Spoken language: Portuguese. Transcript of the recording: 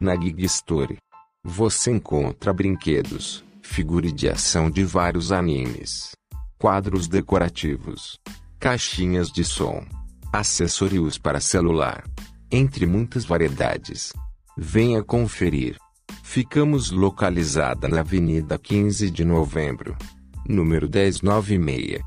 Na Gig Story, você encontra brinquedos, figure de ação de vários animes, quadros decorativos, caixinhas de som, acessórios para celular, entre muitas variedades. Venha conferir. Ficamos localizada na Avenida 15 de Novembro, número 1096,